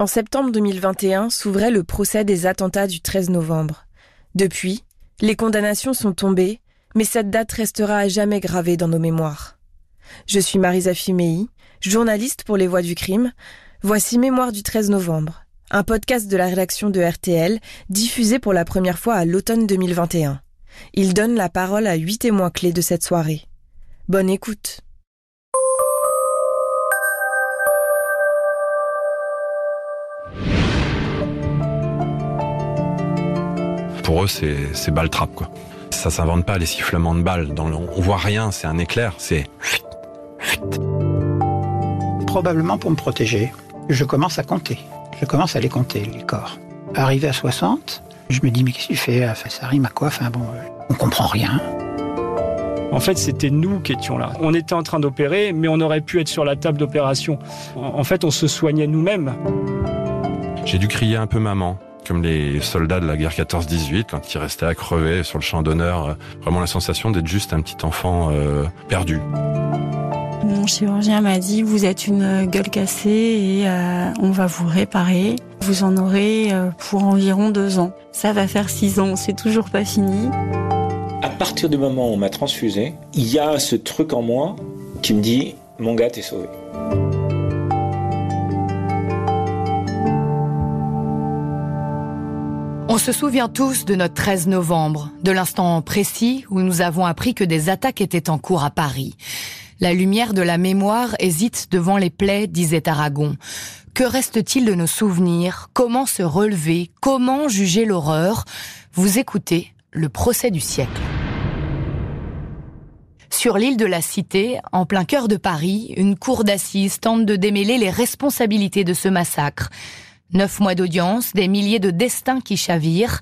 En septembre 2021 s'ouvrait le procès des attentats du 13 novembre. Depuis, les condamnations sont tombées, mais cette date restera à jamais gravée dans nos mémoires. Je suis Marisa Fimei, journaliste pour Les Voix du Crime. Voici Mémoire du 13 novembre, un podcast de la rédaction de RTL, diffusé pour la première fois à l'automne 2021. Il donne la parole à huit témoins clés de cette soirée. Bonne écoute. Pour eux, c'est balle trappe, quoi. Ça s'invente pas, les sifflements de balles. Dans le, on voit rien, c'est un éclair, c'est... Probablement pour me protéger. Je commence à compter. Je commence à les compter, les corps. Arrivé à 60, je me dis, mais qu'est-ce que tu fais Ça rime à quoi Enfin bon, on comprend rien. En fait, c'était nous qui étions là. On était en train d'opérer, mais on aurait pu être sur la table d'opération. En fait, on se soignait nous-mêmes. J'ai dû crier un peu maman comme les soldats de la guerre 14-18, quand ils restaient à crever sur le champ d'honneur. Vraiment la sensation d'être juste un petit enfant euh, perdu. Mon chirurgien m'a dit vous êtes une gueule cassée et euh, on va vous réparer. Vous en aurez euh, pour environ deux ans. Ça va faire six ans, c'est toujours pas fini. À partir du moment où on m'a transfusé, il y a ce truc en moi qui me dit mon gars t'es sauvé. On se souvient tous de notre 13 novembre, de l'instant précis où nous avons appris que des attaques étaient en cours à Paris. La lumière de la mémoire hésite devant les plaies, disait Aragon. Que reste-t-il de nos souvenirs? Comment se relever? Comment juger l'horreur? Vous écoutez le procès du siècle. Sur l'île de la Cité, en plein cœur de Paris, une cour d'assises tente de démêler les responsabilités de ce massacre. Neuf mois d'audience, des milliers de destins qui chavirent.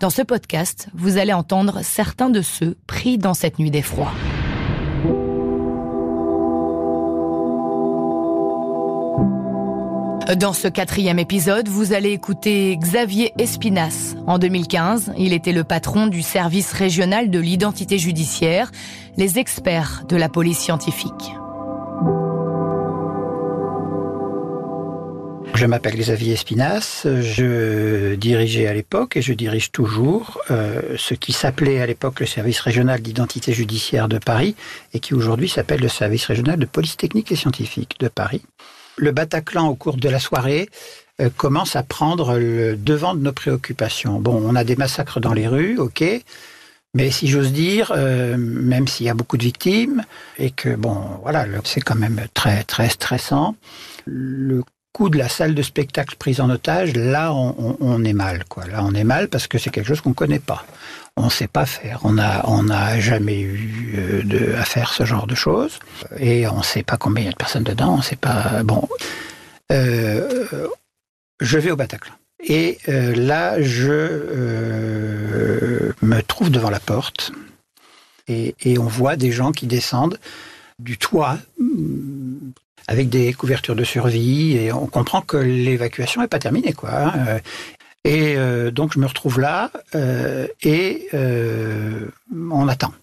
Dans ce podcast, vous allez entendre certains de ceux pris dans cette nuit d'effroi. Dans ce quatrième épisode, vous allez écouter Xavier Espinas. En 2015, il était le patron du service régional de l'identité judiciaire, les experts de la police scientifique. Je m'appelle Xavier Espinas, je dirigeais à l'époque et je dirige toujours euh, ce qui s'appelait à l'époque le service régional d'identité judiciaire de Paris et qui aujourd'hui s'appelle le service régional de police technique et scientifique de Paris. Le Bataclan au cours de la soirée euh, commence à prendre le devant de nos préoccupations. Bon, on a des massacres dans les rues, ok, mais si j'ose dire, euh, même s'il y a beaucoup de victimes et que bon, voilà, c'est quand même très très stressant. Coup de la salle de spectacle prise en otage, là, on, est mal, quoi. Là, on est mal parce que c'est quelque chose qu'on connaît pas. On ne sait pas faire. On a, on n'a jamais eu euh, à faire ce genre de choses. Et on ne sait pas combien il y a de personnes dedans. On sait pas. Bon. Euh, je vais au Bataclan. Et euh, là, je me trouve devant la porte. Et on voit des gens qui descendent du toit avec des couvertures de survie et on comprend que l'évacuation n'est pas terminée. Hein. Et euh, donc je me retrouve là euh, et euh, on attend.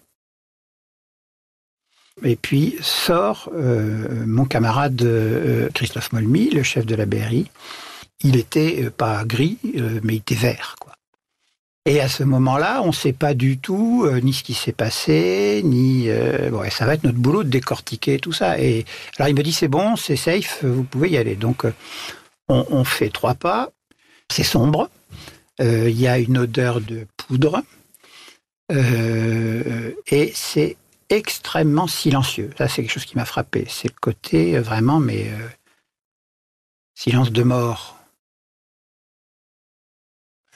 Et puis sort mon camarade Christophe Molmy, le chef de la BRI. Il était pas gris, mais il était vert. Et à ce moment-là, on ne sait pas du tout euh, ni ce qui s'est passé, ni euh, bon, ça va être notre boulot de décortiquer tout ça. Et alors il me dit c'est bon, c'est safe, vous pouvez y aller. Donc euh, on, on, fait trois pas, c'est sombre, il y a une odeur de poudre et c'est extrêmement silencieux. Ça c'est quelque chose qui m'a frappé. C'est le côté vraiment mais silence de mort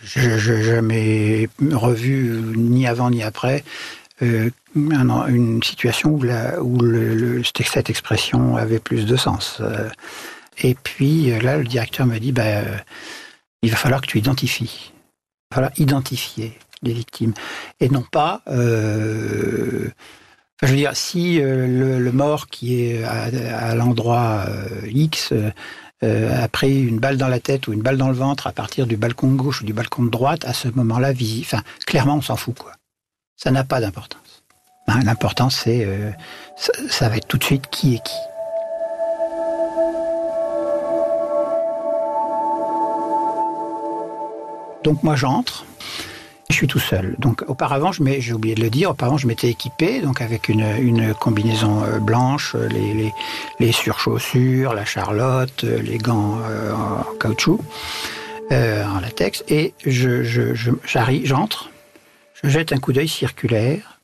je n'ai jamais revu, ni avant ni après, euh, une situation où, la, où cette expression avait plus de sens. Euh, et puis là, le directeur me dit, bah, euh, il va falloir que tu identifies. Il va falloir identifier les victimes. Et non pas... je veux dire, si le, mort qui est à l'endroit X euh, a pris une balle dans la tête ou une balle dans le ventre à partir du balcon gauche ou du balcon de droite, à ce moment-là, enfin, clairement, on s'en fout. quoi. Ça n'a pas d'importance. Hein, l'importance c'est euh, ça va être tout de suite qui est qui. Donc moi, j'entre suis tout seul. Donc auparavant, j'ai oublié de le dire, auparavant je m'étais équipé donc avec une, combinaison euh, blanche, les, les, les, surchaussures, la charlotte, les gants en caoutchouc, en latex, et je, j'arrive, j'entre, je jette un coup d'œil circulaire,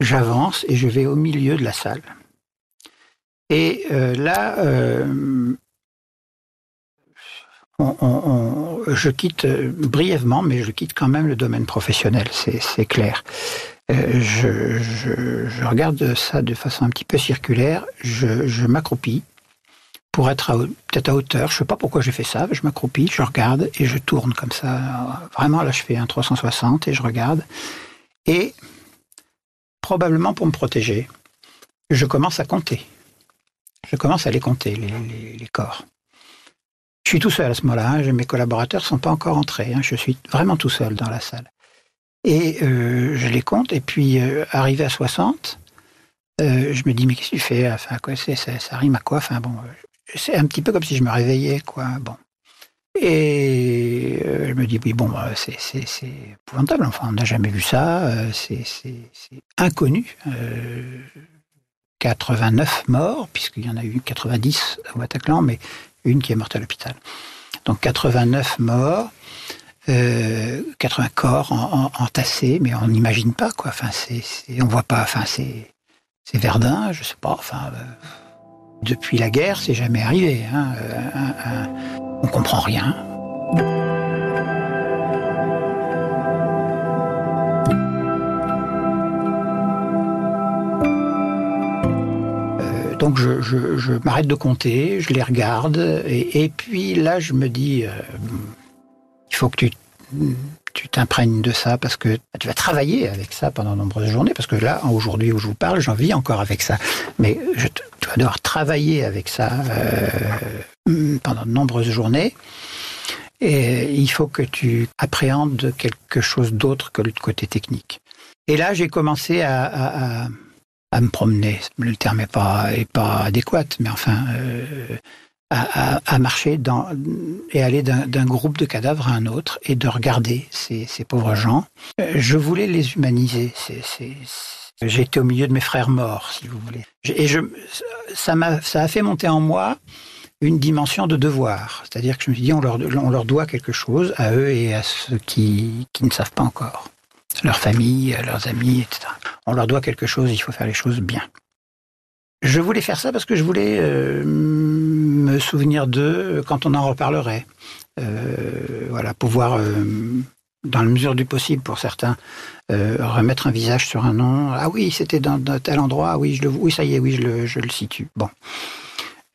j'avance et je vais au milieu de la salle. Et là, je quitte euh, brièvement, mais je quitte quand même le domaine professionnel, c'est clair. Euh, je, regarde ça de façon un petit peu circulaire, je, m'accroupis pour être peut-être à hauteur, je sais pas pourquoi j'ai fait ça, je m'accroupis, je regarde et je tourne comme ça. Vraiment, là, je fais un 360 et je regarde. Et probablement pour me protéger, je commence à compter. Je commence à les compter, les corps. Je suis tout seul à ce moment-là. Hein. Mes collaborateurs ne sont pas encore entrés. Hein. Je suis vraiment tout seul dans la salle. Et euh, je les compte. Et puis, euh, arrivé à 60, euh, je me dis, mais qu'est-ce que tu fais? Quoi, ça, ça, rime à quoi? Enfin, bon, c'est un petit peu comme si je me réveillais, quoi. Bon. Et je me dis, oui, bon, c'est épouvantable. Enfin, on n'a jamais vu ça. c'est inconnu. 89 morts, puisqu'il y en a eu 90 au Bataclan, mais une qui est morte à l'hôpital. Donc 89 morts, 80 euh, corps entassés, mais on n'imagine pas quoi. Enfin, c'est, on voit pas. Enfin, c'est, Verdun, je sais pas. Enfin, euh, depuis la guerre, c'est jamais arrivé. Hein, euh, on comprend rien. Donc je, m'arrête de compter, je les regarde, et, puis là je me dis, euh, il faut que tu t'imprègnes de ça parce que tu vas travailler avec ça pendant de nombreuses journées. Parce que là, aujourd'hui où je vous parle, j'en vis encore avec ça. Mais je, tu vas devoir travailler avec ça euh, pendant de nombreuses journées. Et il faut que tu appréhendes quelque chose d'autre que le côté technique. Et là, j'ai commencé à me promener. Le terme n'est pas, est pas adéquat, mais enfin, euh, à, marcher dans, et aller d'un groupe de cadavres à un autre et de regarder ces, ces pauvres gens. Euh, je voulais les humaniser. J'étais au milieu de mes frères morts, si vous voulez. Et je, ça, a, ça a fait monter en moi une dimension de devoir. C'est-à-dire que je me suis dit, on leur, on leur doit quelque chose à eux et à ceux qui, qui ne savent pas encore leur famille, leurs amis, etc. On leur doit quelque chose, il faut faire les choses bien. Je voulais faire ça parce que je voulais euh, me souvenir d'eux quand on en reparlerait. Euh, voilà, pouvoir, euh, dans la mesure du possible pour certains, remettre un visage sur un nom. Ah oui, c'était dans, tel endroit. Oui, je oui, ça y est, oui, je le, situe. Bon.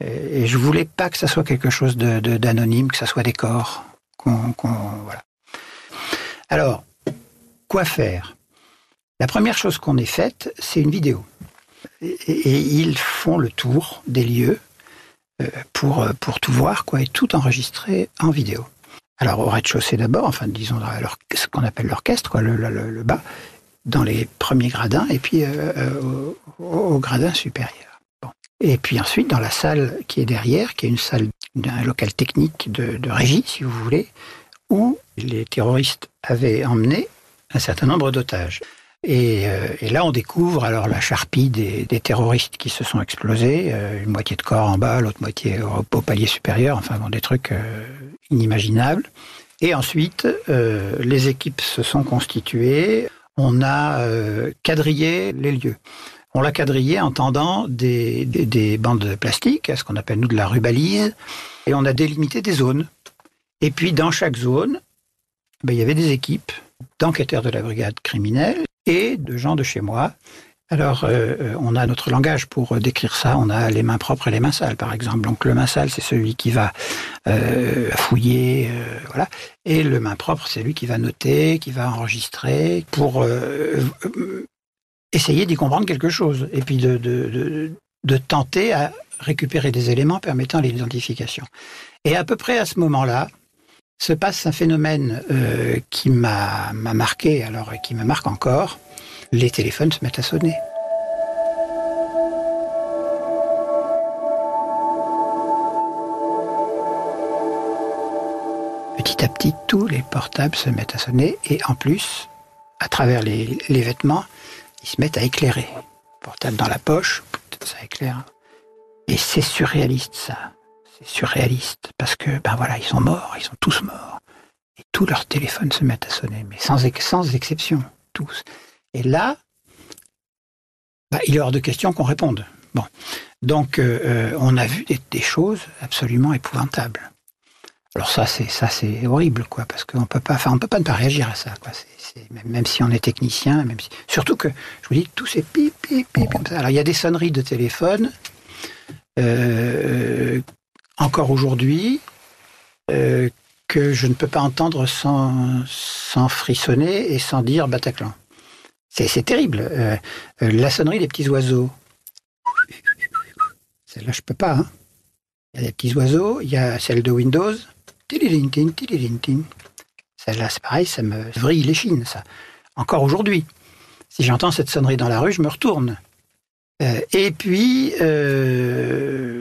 Et, je voulais pas que ça soit quelque chose d'anonyme, que ça soit des corps. voilà. Alors, Quoi faire? La première chose qu'on ait faite, c'est une vidéo. Et, ils font le tour des lieux euh, pour, euh, pour tout voir, quoi, et tout enregistrer en vidéo. Alors au rez-de-chaussée d'abord, enfin disons ce qu'on appelle l'orchestre, le, bas, dans les premiers gradins, et puis euh, au, gradin supérieur. Et puis ensuite dans la salle qui est derrière, qui est une salle d'un local technique de régie, si vous voulez, où les terroristes avaient emmené un certain nombre d'otages. Euh, et, là, on découvre alors la charpie des, terroristes qui se sont explosés, euh, une moitié de corps en bas, l'autre moitié au, palier supérieur, enfin bon, des trucs euh, inimaginables. Et ensuite, les équipes se sont constituées, on a quadrillé les lieux. On l'a quadrillé en tendant des, des, bandes de plastique, ce qu'on appelle nous de la rubalise, et on a délimité des zones. Et puis dans chaque zone, ben, il y avait des équipes d'enquêteurs de la brigade criminelle et de gens de chez moi. Alors, euh, euh, on a notre langage pour décrire ça. On a les mains propres et les mains sales, par exemple. Donc, le main sale, c'est celui qui va euh, fouiller, voilà. Et le main propre, c'est lui qui va noter, qui va enregistrer pour essayer d'y comprendre quelque chose. Et puis de tenter à récupérer des éléments permettant l'identification. Et à peu près à ce moment-là, se passe un phénomène euh, qui m'a marqué, alors qui me marque encore. Les téléphones se mettent à sonner. Petit à petit, tous les portables se mettent à sonner et en plus, à travers les vêtements, ils se mettent à éclairer. Portable dans la poche, ça éclaire. Et c'est surréaliste ça. Surréaliste parce que ben voilà, ils sont morts, ils sont tous morts. Et tous leurs téléphones se mettent à sonner, mais sans, sans exception, tous. Et là, ben, il est hors de question qu'on réponde. Bon, donc euh, euh, on a vu des, choses absolument épouvantables. Alors ça, c'est ça, c'est horrible, quoi, parce qu'on peut pas, enfin, on peut pas ne pas réagir à ça, quoi. Même, même, si on est technicien, même si, surtout que je vous dis, tout c'est pip, pip, comme ça. Alors il y a des sonneries de téléphone. Euh, encore aujourd'hui, euh, que je ne peux pas entendre sans, frissonner et sans dire Bataclan. C'est terrible. Euh, la sonnerie des petits oiseaux. Celle-là, je peux pas. Hein. Il y a des petits oiseaux, il y a celle de Windows. Celle-là, c'est pareil, ça me vrille les chines, ça. Encore aujourd'hui. Si j'entends cette sonnerie dans la rue, je me retourne. Euh, et puis, euh,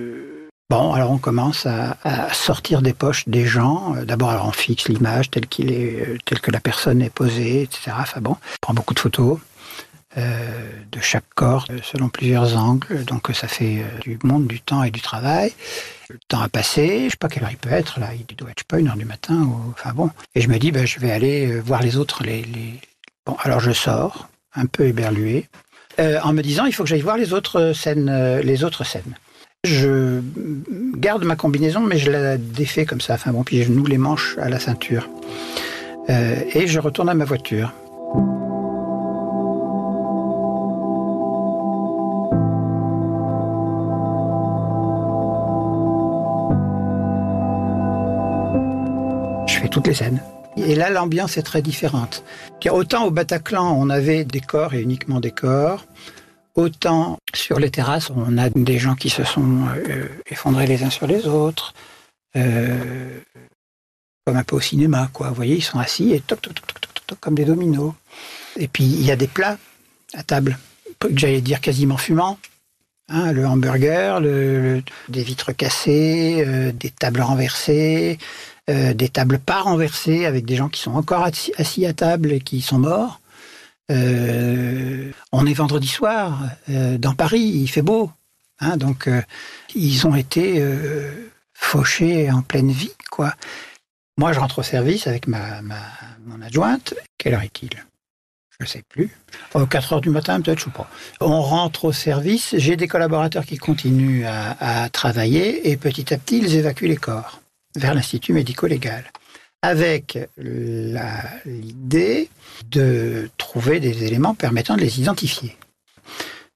bon, alors on commence à, sortir des poches des gens. D'abord, alors on fixe l'image telle qu'il est, telle que la personne est posée, etc. Enfin bon, on prend beaucoup de photos. Euh, de chaque corps selon plusieurs angles. Donc ça fait euh, du monde, du temps et du travail. Le temps a passé, je sais pas quelle heure il peut être, là, il doit être, pas, une heure du matin, enfin bon. Et je me dis, ben, je vais aller euh, voir les autres. Bon, alors je sors, un peu éberlué, euh, en me disant, il faut que j'aille voir les autres scènes. Euh, les autres scènes. Je garde ma combinaison, mais je la défais comme ça. Enfin bon, puis je noue les manches à la ceinture. Euh, et je retourne à ma voiture. toutes les scènes. Et là, l'ambiance est très différente. Autant au Bataclan, on avait des corps et uniquement des corps. Autant sur les terrasses, on a des gens qui se sont euh, effondrés les uns sur les autres. Euh, comme un peu au cinéma, quoi. Vous voyez, ils sont assis et toc, toc, toc, toc, comme des dominos. Et puis, il y a des plats à table, j'allais dire quasiment fumants. Hein, le hamburger, des vitres cassées, euh, des tables renversées, des tables pas renversées avec des gens qui sont encore assis à table et qui sont morts. Euh, on est vendredi soir euh, dans Paris, il fait beau, hein, donc euh, ils ont été fauchés en pleine vie, quoi. Moi, je rentre au service avec ma, mon adjointe. Quelle heure est-il? Je ne sais plus. Oh, 4 heures du matin, peut-être, je ne sais pas. On rentre au service, j'ai des collaborateurs qui continuent à, travailler et petit à petit, ils évacuent les corps vers l'Institut médico-légal avec l'idée de trouver des éléments permettant de les identifier.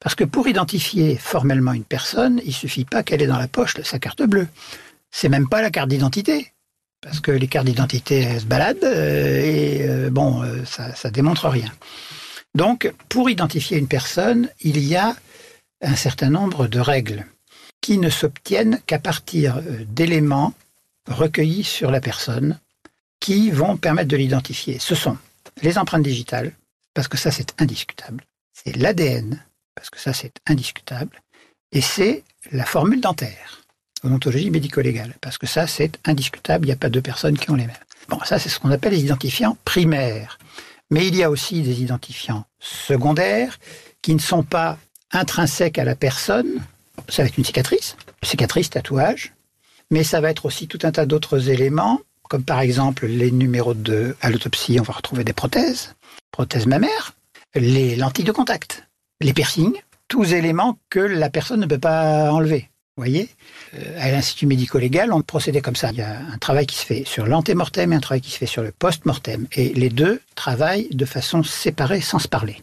Parce que pour identifier formellement une personne, il suffit pas qu'elle ait dans la poche sa carte bleue. C'est même pas la carte d'identité. Parce que les cartes d'identité se baladent et euh, bon, euh, ça, ça démontre rien. Donc, pour identifier une personne, il y a un certain nombre de règles qui ne s'obtiennent qu'à partir euh, d'éléments recueillis sur la personne qui vont permettre de l'identifier. Ce sont les empreintes digitales, parce que ça c'est indiscutable. C'est l'ADN, parce que ça c'est indiscutable. Et c'est la formule dentaire, odontologie médico-légale, parce que ça c'est indiscutable, il n'y a pas deux personnes qui ont les mêmes. Bon, ça c'est ce qu'on appelle les identifiants primaires. Mais il y a aussi des identifiants secondaires qui ne sont pas intrinsèques à la personne. Ça va être une cicatrice, cicatrice, tatouage, mais ça va être aussi tout un tas d'autres éléments, comme par exemple les numéros de à l'autopsie, on va retrouver des prothèses, prothèses mammaires, les lentilles de contact, les piercings, tous éléments que la personne ne peut pas enlever. Vous voyez euh, À l'Institut médico-légal, on procédait comme ça. Il y a un travail qui se fait sur l'antémortem et un travail qui se fait sur le post-mortem. Et les deux travaillent de façon séparée, sans se parler.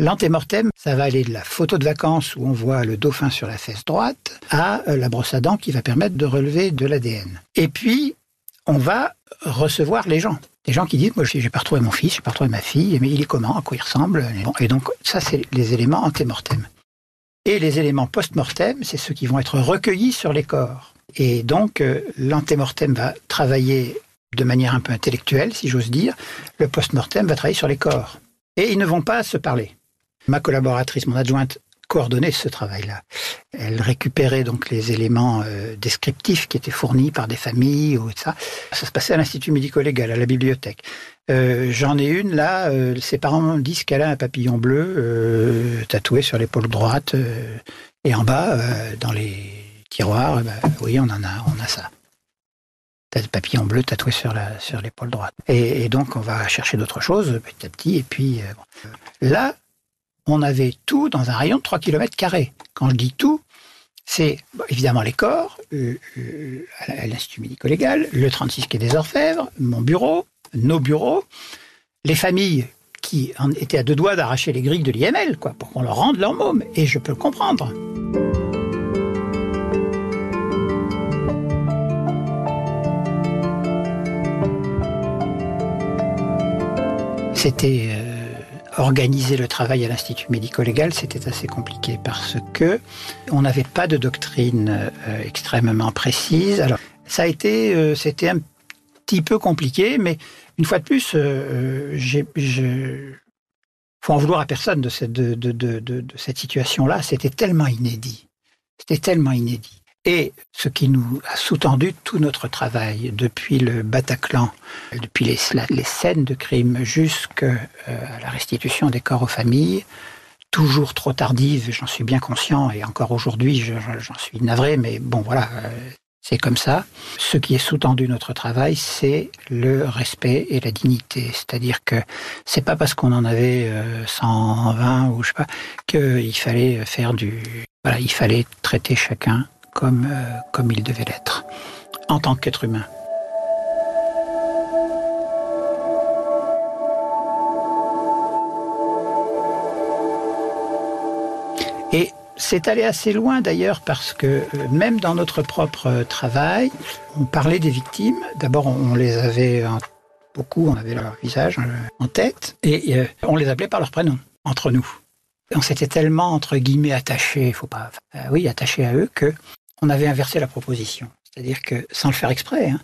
L'antémortem, ça va aller de la photo de vacances où on voit le dauphin sur la fesse droite à la brosse à dents qui va permettre de relever de l'ADN. Et puis, on va recevoir les gens. Des gens qui disent, moi, j'ai pas retrouvé mon fils, j'ai pas retrouvé ma fille, mais il est comment, à quoi il ressemble. Et donc, ça, c'est les éléments antémortem. Et les éléments post-mortem, c'est ceux qui vont être recueillis sur les corps. Et donc, euh, l'antémortem va travailler de manière un peu intellectuelle, si j'ose dire. Le post-mortem va travailler sur les corps. Et ils ne vont pas se parler. Ma collaboratrice, mon adjointe, coordonné ce travail-là. Elle récupérait donc les éléments euh, descriptifs qui étaient fournis par des familles ou ça. Ça se passait à l'Institut médico-légal, à la bibliothèque. Euh, J'en ai une là. Euh, ses parents disent qu'elle a un papillon bleu tatoué sur l'épaule droite et en bas, dans les tiroirs, bah, oui, on en a, on a ça. Le papillon bleu tatoué sur la sur l'épaule droite. Et, donc on va chercher d'autres choses petit à petit. Et puis là, on avait tout dans un rayon de 3 km. Quand je dis tout, c'est évidemment les corps, euh, euh, l'Institut médico-légal, le 36 quai des Orfèvres, mon bureau, nos bureaux, les familles qui en étaient à deux doigts d'arracher les grilles de l'IML, quoi, pour qu'on leur rende leur môme. Et je peux le comprendre. C'était euh, organiser le travail à l'Institut médico-légal, c'était assez compliqué parce que on n'avait pas de doctrine euh, extrêmement précise. Alors, ça a été, euh, c'était un petit peu compliqué, mais une fois de plus, euh, j'ai, je, faut en vouloir à personne de cette, situation-là. C'était tellement inédit. C'était tellement inédit. Et ce qui nous a sous-tendu tout notre travail, depuis le Bataclan, depuis les, scènes de crime jusqu'à la restitution des corps aux familles, toujours trop tardive, j'en suis bien conscient, et encore aujourd'hui, j'en suis navré, mais bon, voilà, c'est comme ça. Ce qui est sous-tendu notre travail, c'est le respect et la dignité. C'est-à-dire que c'est pas parce qu'on en avait 120 ou je sais pas qu'il fallait faire du, il fallait traiter chacun comme, euh, comme il devait l'être, en tant qu'être humain. Et c'est allé assez loin d'ailleurs parce que euh, même dans notre propre travail, on parlait des victimes. D'abord, on les avait beaucoup, on avait leur visage euh, en tête et on les appelait par leur prénom entre nous. On s'était tellement entre guillemets attachés, faut pas, euh, oui, attachés à eux que on avait inversé la proposition. C'est-à-dire que, sans le faire exprès, hein,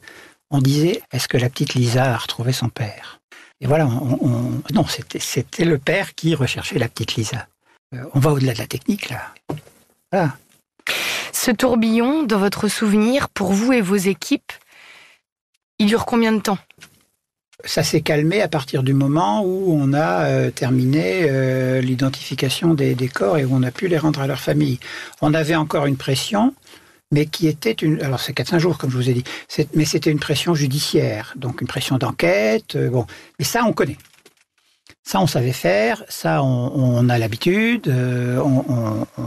on disait est-ce que la petite Lisa a retrouvé son père? Et voilà, on, on, non, c'était le père qui recherchait la petite Lisa. Euh, on va au-delà de la technique, là. Voilà. Ce tourbillon, dans votre souvenir, pour vous et vos équipes, il dure combien de temps? Ça s'est calmé à partir du moment où on a euh, terminé euh, l'identification des, des, corps et où on a pu les rendre à leur famille. On avait encore une pression, mais qui était une. Alors c'est 4-5 jours, comme je vous ai dit, mais c'était une pression judiciaire, donc une pression d'enquête. Euh, bon, mais ça, on connaît. Ça, on savait faire. Ça, on, on a l'habitude. Euh, on, on,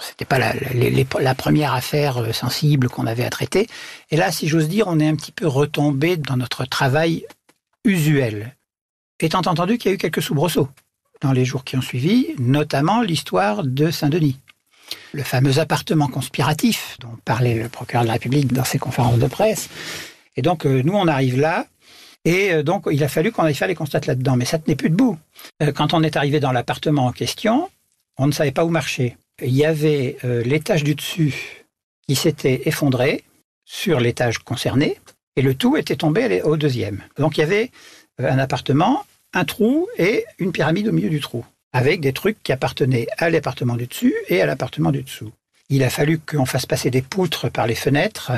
C'était pas la, la, la, première affaire sensible qu'on avait à traiter. Et là, si j'ose dire, on est un petit peu retombé dans notre travail usuel. Étant entendu qu'il y a eu quelques soubresauts dans les jours qui ont suivi, notamment l'histoire de Saint-Denis le fameux appartement conspiratif dont parlait le procureur de la République dans ses conférences de presse. Et donc, euh, nous, on arrive là, et euh, donc, il a fallu qu'on aille faire les constats là-dedans, mais ça tenait plus debout. Euh, quand on est arrivé dans l'appartement en question, on ne savait pas où marcher. Il y avait l'étage du dessus qui s'était effondré sur l'étage concerné, et le tout était tombé au deuxième. Donc, il y avait un appartement, un trou et une pyramide au milieu du trou avec des trucs qui appartenaient à l'appartement du dessus et à l'appartement du dessous. Il a fallu qu'on fasse passer des poutres par les fenêtres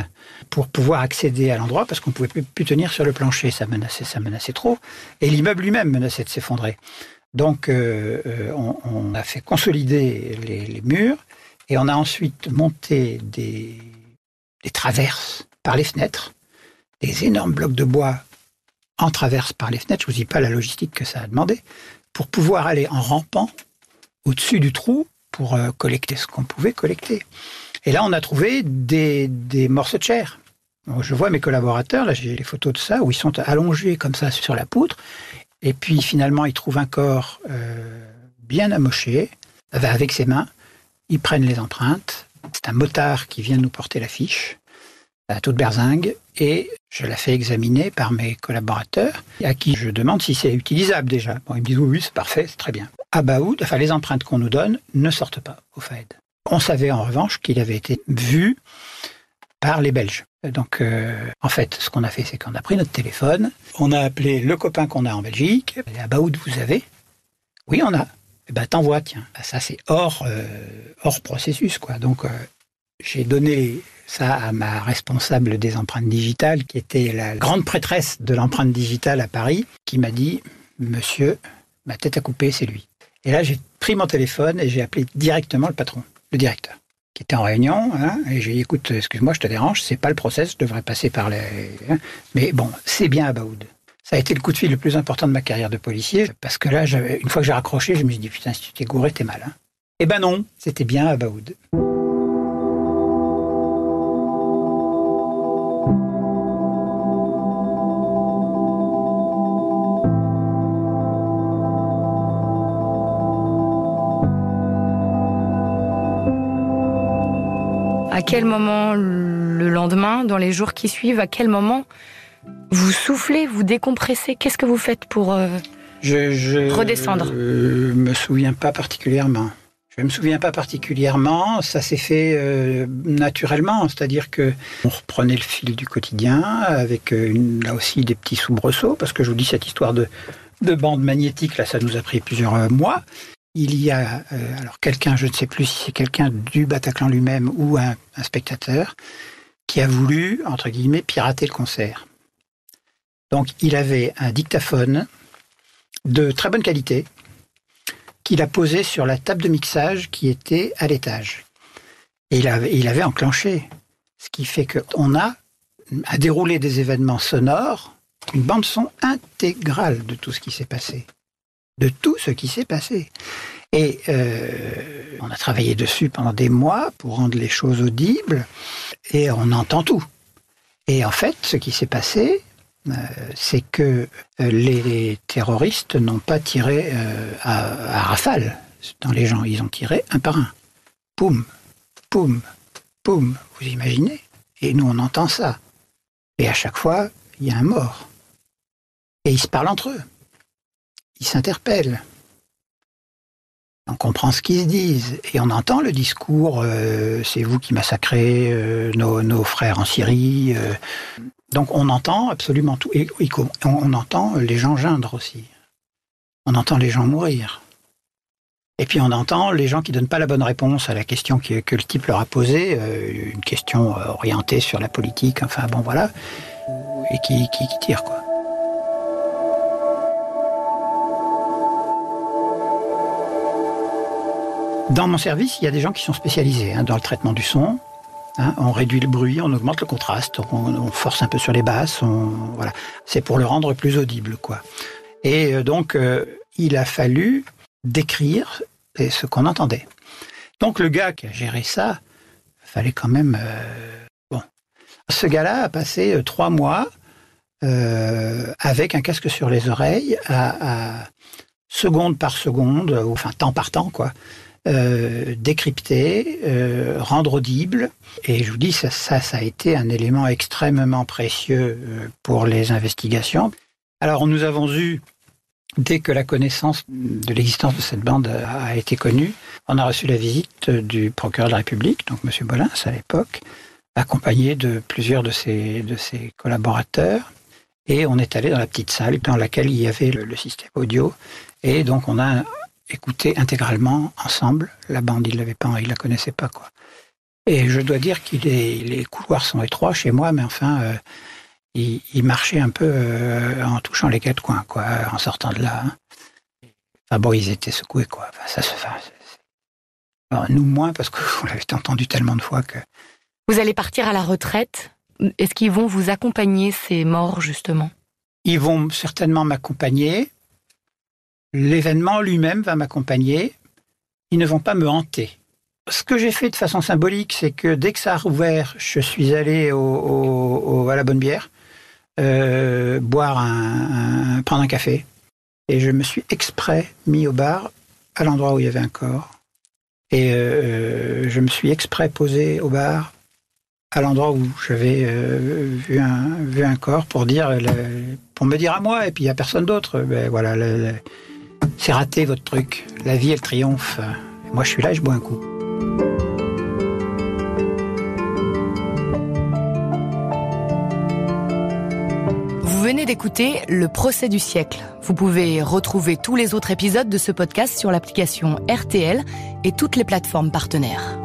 pour pouvoir accéder à l'endroit parce qu'on ne pouvait plus tenir sur le plancher, ça menaçait, ça menaçait trop. Et l'immeuble lui-même menaçait de s'effondrer. Donc euh, on, on, a fait consolider les, murs et on a ensuite monté des, traverses par les fenêtres, des énormes blocs de bois en traverse par les fenêtres. Je vous dis pas la logistique que ça a demandé pour pouvoir aller en rampant au-dessus du trou pour euh, collecter ce qu'on pouvait collecter. Et là, on a trouvé des, des morceaux de chair. Je vois mes collaborateurs, là j'ai les photos de ça, où ils sont allongés comme ça sur la poutre, et puis finalement ils trouvent un corps euh, bien amoché, avec ses mains, ils prennent les empreintes, c'est un motard qui vient nous porter la fiche, à toute berzingue, et je la fais examiner par mes collaborateurs, à qui je demande si c'est utilisable déjà. Bon, ils me disent oui, c'est parfait, c'est très bien. À enfin les empreintes qu'on nous donne ne sortent pas au FAED. On savait en revanche qu'il avait été vu par les Belges. Donc, euh, en fait, ce qu'on a fait, c'est qu'on a pris notre téléphone, on a appelé le copain qu'on a en Belgique. À Baoud, vous avez? Oui, on a. eh ben t'envoies, tiens. Ben, ça c'est hors euh, hors processus, quoi. Donc euh, j'ai donné ça à ma responsable des empreintes digitales, qui était la grande prêtresse de l'empreinte digitale à Paris, qui m'a dit, Monsieur, ma tête à couper, c'est lui. Et là, j'ai pris mon téléphone et j'ai appelé directement le patron, le directeur, qui était en réunion. Hein, et j'ai dit, écoute, excuse-moi, je te dérange, c'est pas le process, je devrais passer par les. hein. mais bon, c'est bien Abaoud. Ça a été le coup de fil le plus important de ma carrière de policier, parce que là, une fois que j'ai raccroché, je me suis dit, putain, si tu t'es gouré, t'es mal. Hein. Eh ben non, c'était bien. À quel moment le lendemain, dans les jours qui suivent, à quel moment vous soufflez, vous décompressez? Qu'est-ce que vous faites pour... euh, Je, je Redescendre? euh, me souviens pas particulièrement. Je me souviens pas particulièrement. Ça s'est fait euh, naturellement, c'est-à-dire que on reprenait le fil du quotidien avec euh, une- là aussi des petits soubresauts, parce que je vous dis cette histoire de de bande magnétique là, ça nous a pris plusieurs mois. Il y a euh, alors quelqu'un, je ne sais plus si c'est quelqu'un du Bataclan lui-même ou un, spectateur, qui a voulu entre guillemets pirater le concert. Donc il avait un dictaphone de très bonne qualité qu'il a posé sur la table de mixage qui était à l'étage. Et il avait, il avait enclenché. Ce qui fait qu'on a à dérouler des événements sonores, une bande son intégrale de tout ce qui s'est passé. De tout ce qui s'est passé. Et euh, on a travaillé dessus pendant des mois pour rendre les choses audibles, et on entend tout. Et en fait, ce qui s'est passé, euh, c'est que euh, les terroristes n'ont pas tiré à, à rafale dans les gens, ils ont tiré un par un. Poum, poum, poum, vous imaginez? Et nous, on entend ça. Et à chaque fois, il y a un mort. Et ils se parlent entre eux. Ils s'interpellent. On comprend ce qu'ils se disent. Et on entend le discours euh, c'est vous qui massacrez euh, nos, frères en Syrie. euh. donc on entend absolument tout. Et, on, entend les gens geindre aussi. On entend les gens mourir. Et puis on entend les gens qui donnent pas la bonne réponse à la question que, le type leur a posée, une question orientée sur la politique, enfin bon voilà, et qui, qui, qui tire quoi. Dans mon service, il y a des gens qui sont spécialisés hein, dans le traitement du son. hein. on réduit le bruit, on augmente le contraste, on, force un peu sur les basses. Voilà, c'est pour le rendre plus audible, quoi. Et euh, donc, euh, il a fallu décrire euh, ce qu'on entendait. Donc, le gars qui a géré ça, fallait quand même. bon, ce gars-là a passé trois mois avec un casque sur les oreilles, à, seconde par seconde, enfin temps par temps, quoi euh, décrypter, euh, rendre audible. Et je vous dis, ça, ça, a été un élément extrêmement précieux euh, pour les investigations. Alors, nous avons eu, dès que la connaissance de l'existence de cette bande a, a été connue, on a reçu la visite du procureur de la République, donc M. Bolins à l'époque, accompagné de plusieurs de ses, de ses collaborateurs. Et on est allé dans la petite salle dans laquelle il y avait le, le système audio. Et donc, on a écouter intégralement ensemble la bande. Il l'avait pas, il la connaissait pas quoi. Et je dois dire qu'il est, les couloirs sont étroits chez moi, mais enfin, euh, il, il marchait un peu euh, en touchant les quatre coins quoi, en sortant de là. hein. Enfin bon, ils étaient secoués quoi. Enfin, ça se fait. Alors, nous moins parce qu'on l'avait entendu tellement de fois que. Vous allez partir à la retraite. Est-ce qu'ils vont vous accompagner, ces morts, justement? Ils vont certainement m'accompagner. L'événement lui-même va m'accompagner. Ils ne vont pas me hanter. Ce que j'ai fait de façon symbolique, c'est que dès que ça a rouvert, je suis allé au, à la bonne bière, euh, boire un, prendre un café, et je me suis exprès mis au bar à l'endroit où il y avait un corps. Et euh, je me suis exprès posé au bar à l'endroit où j'avais euh, vu, un, vu un corps pour dire pour me dire à moi et puis à personne d'autre ben voilà c'est raté votre truc la vie elle triomphe moi je suis là et je bois un coup Vous venez d'écouter Le procès du siècle. Vous pouvez retrouver tous les autres épisodes de ce podcast sur l'application RTL et toutes les plateformes partenaires.